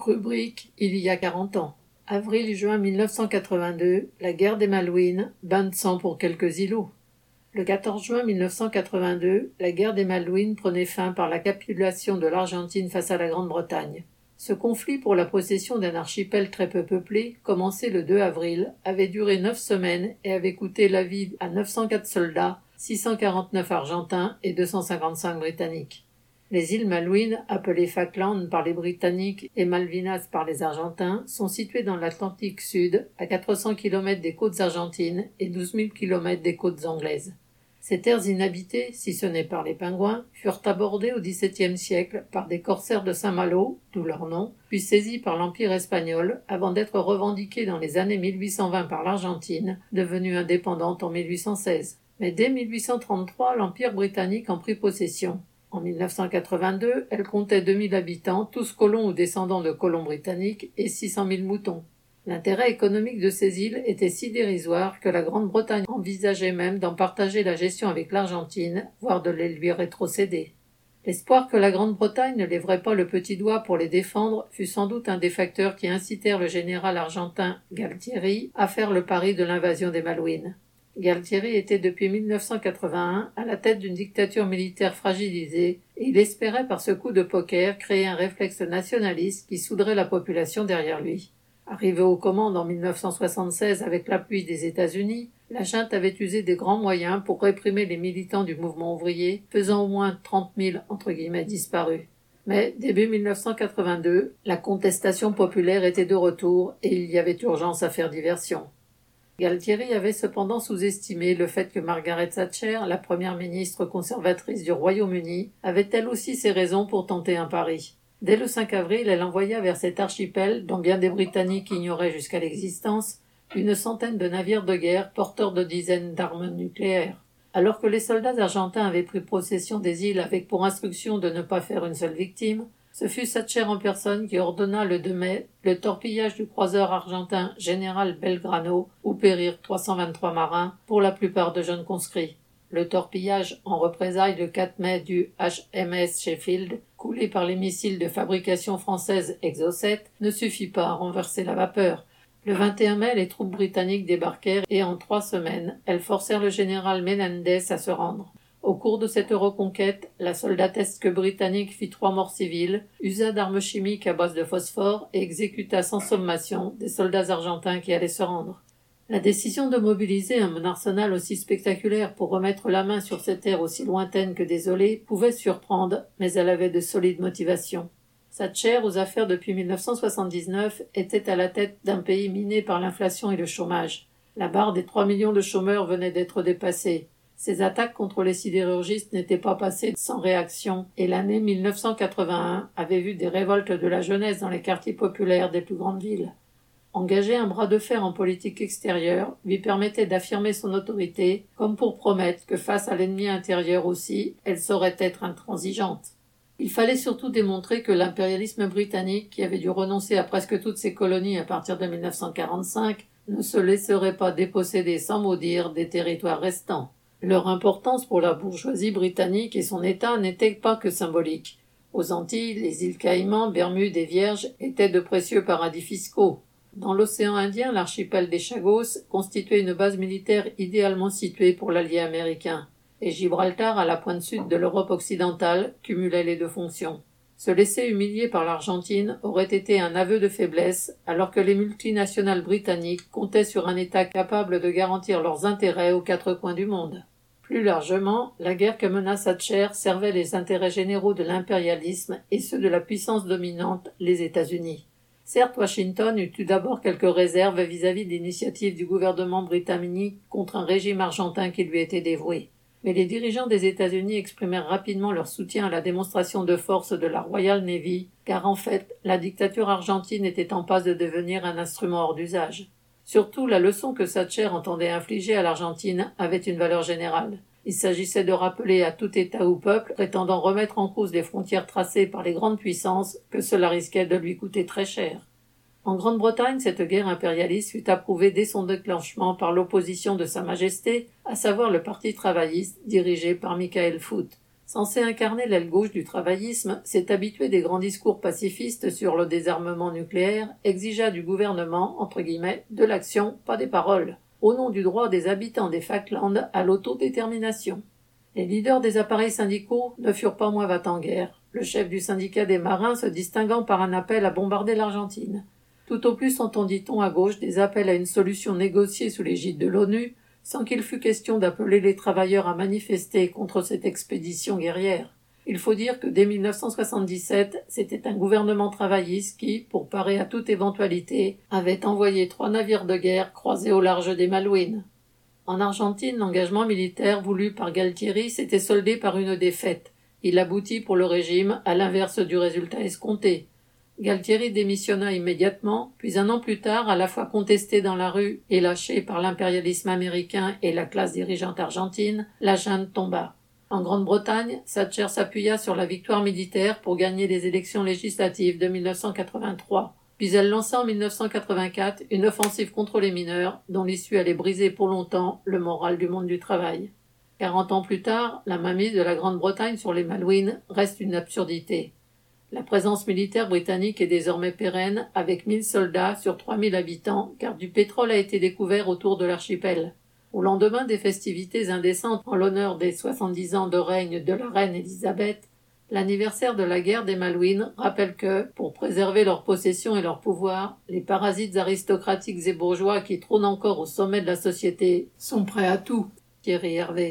Rubrique Il y a quarante ans. Avril-juin 1982, la guerre des Malouines, bain de sang pour quelques îlots. Le 14 juin 1982, la guerre des Malouines prenait fin par la capitulation de l'Argentine face à la Grande-Bretagne. Ce conflit pour la possession d'un archipel très peu peuplé, commencé le 2 avril, avait duré neuf semaines et avait coûté la vie à 904 soldats, 649 argentins et 255 britanniques. Les îles Malouines, appelées Falkland par les Britanniques et Malvinas par les Argentins, sont situées dans l'Atlantique Sud, à 400 km des côtes argentines et 12 000 km des côtes anglaises. Ces terres inhabitées, si ce n'est par les pingouins, furent abordées au XVIIe siècle par des corsaires de Saint-Malo, d'où leur nom, puis saisies par l'Empire espagnol, avant d'être revendiquées dans les années 1820 par l'Argentine, devenue indépendante en 1816. Mais dès 1833, l'Empire britannique en prit possession. En 1982, elle comptait 2000 habitants, tous colons ou descendants de colons britanniques, et 600 000 moutons. L'intérêt économique de ces îles était si dérisoire que la Grande-Bretagne envisageait même d'en partager la gestion avec l'Argentine, voire de les lui rétrocéder. L'espoir que la Grande-Bretagne ne lèverait pas le petit doigt pour les défendre fut sans doute un des facteurs qui incitèrent le général argentin Galtieri à faire le pari de l'invasion des Malouines. Galtieri était depuis 1981 à la tête d'une dictature militaire fragilisée et il espérait par ce coup de poker créer un réflexe nationaliste qui souderait la population derrière lui. Arrivé aux commandes en 1976 avec l'appui des États-Unis, la junte avait usé des grands moyens pour réprimer les militants du mouvement ouvrier, faisant au moins 30 000 entre guillemets disparus. Mais début 1982, la contestation populaire était de retour et il y avait urgence à faire diversion. Galtieri avait cependant sous-estimé le fait que Margaret Thatcher, la première ministre conservatrice du Royaume-Uni, avait elle aussi ses raisons pour tenter un pari. Dès le 5 avril, elle envoya vers cet archipel, dont bien des Britanniques ignoraient jusqu'à l'existence, une centaine de navires de guerre porteurs de dizaines d'armes nucléaires. Alors que les soldats argentins avaient pris possession des îles avec pour instruction de ne pas faire une seule victime, ce fut Thatcher en personne qui ordonna le 2 mai le torpillage du croiseur argentin Général Belgrano, où périrent 323 marins, pour la plupart de jeunes conscrits. Le torpillage en représailles le 4 mai du HMS Sheffield, coulé par les missiles de fabrication française Exocet, ne suffit pas à renverser la vapeur. Le 21 mai, les troupes britanniques débarquèrent et en trois semaines, elles forcèrent le général Menendez à se rendre. Au cours de cette reconquête, la soldatesque britannique fit trois morts civiles, usa d'armes chimiques à base de phosphore et exécuta sans sommation des soldats argentins qui allaient se rendre. La décision de mobiliser un arsenal aussi spectaculaire pour remettre la main sur cette terre aussi lointaine que désolée pouvait surprendre, mais elle avait de solides motivations. Thatcher, aux affaires depuis 1979, était à la tête d'un pays miné par l'inflation et le chômage. La barre des trois millions de chômeurs venait d'être dépassée. Ces attaques contre les sidérurgistes n'étaient pas passées sans réaction, et l'année 1981 avait vu des révoltes de la jeunesse dans les quartiers populaires des plus grandes villes. Engager un bras de fer en politique extérieure lui permettait d'affirmer son autorité, comme pour promettre que face à l'ennemi intérieur aussi, elle saurait être intransigeante. Il fallait surtout démontrer que l'impérialisme britannique, qui avait dû renoncer à presque toutes ses colonies à partir de 1945, ne se laisserait pas déposséder sans maudire des territoires restants. Leur importance pour la bourgeoisie britannique et son État n'était pas que symbolique. Aux Antilles, les îles Caïmans, Bermudes et Vierges étaient de précieux paradis fiscaux. Dans l'océan Indien, l'archipel des Chagos constituait une base militaire idéalement située pour l'allié américain, et Gibraltar, à la pointe sud de l'Europe occidentale, cumulait les deux fonctions. Se laisser humilier par l'Argentine aurait été un aveu de faiblesse, alors que les multinationales britanniques comptaient sur un État capable de garantir leurs intérêts aux quatre coins du monde. Plus largement, la guerre que mena Thatcher servait les intérêts généraux de l'impérialisme et ceux de la puissance dominante, les États-Unis. Certes, Washington eut tout d'abord quelques réserves vis-à-vis de l'initiative du gouvernement britannique contre un régime argentin qui lui était dévoué. Mais les dirigeants des États-Unis exprimèrent rapidement leur soutien à la démonstration de force de la Royal Navy, car en fait, la dictature argentine était en passe de devenir un instrument hors d'usage. Surtout, la leçon que Thatcher entendait infliger à l'Argentine avait une valeur générale. Il s'agissait de rappeler à tout État ou peuple prétendant remettre en cause les frontières tracées par les grandes puissances que cela risquait de lui coûter très cher. En Grande-Bretagne, cette guerre impérialiste fut approuvée dès son déclenchement par l'opposition de Sa Majesté, à savoir le Parti travailliste dirigé par Michael Foot. Censé incarner l'aile gauche du travaillisme, cet habitué des grands discours pacifistes sur le désarmement nucléaire exigea du gouvernement, entre guillemets, de l'action, pas des paroles, au nom du droit des habitants des Falklands à l'autodétermination. Les leaders des appareils syndicaux ne furent pas moins va en guerre, le chef du syndicat des marins se distinguant par un appel à bombarder l'Argentine. Tout au plus entendit-on à gauche des appels à une solution négociée sous l'égide de l'ONU, sans qu'il fût question d'appeler les travailleurs à manifester contre cette expédition guerrière. Il faut dire que dès 1977, c'était un gouvernement travailliste qui, pour parer à toute éventualité, avait envoyé trois navires de guerre croisés au large des Malouines. En Argentine, l'engagement militaire voulu par Galtieri s'était soldé par une défaite. Il aboutit pour le régime à l'inverse du résultat escompté. Galtieri démissionna immédiatement, puis un an plus tard, à la fois contesté dans la rue et lâché par l'impérialisme américain et la classe dirigeante argentine, la junte tomba. En Grande-Bretagne, Thatcher s'appuya sur la victoire militaire pour gagner les élections législatives de 1983. Puis elle lança en 1984 une offensive contre les mineurs, dont l'issue allait briser pour longtemps le moral du monde du travail. Quarante ans plus tard, la mainmise de la Grande-Bretagne sur les Malouines reste une absurdité. La présence militaire britannique est désormais pérenne, avec 1000 soldats sur 3000 habitants, car du pétrole a été découvert autour de l'archipel. Au lendemain des festivités indécentes en l'honneur des 70 ans de règne de la reine Élisabeth, l'anniversaire de la guerre des Malouines rappelle que, pour préserver leurs possessions et leur pouvoir, les parasites aristocratiques et bourgeois qui trônent encore au sommet de la société sont prêts à tout. Thierry Hervé.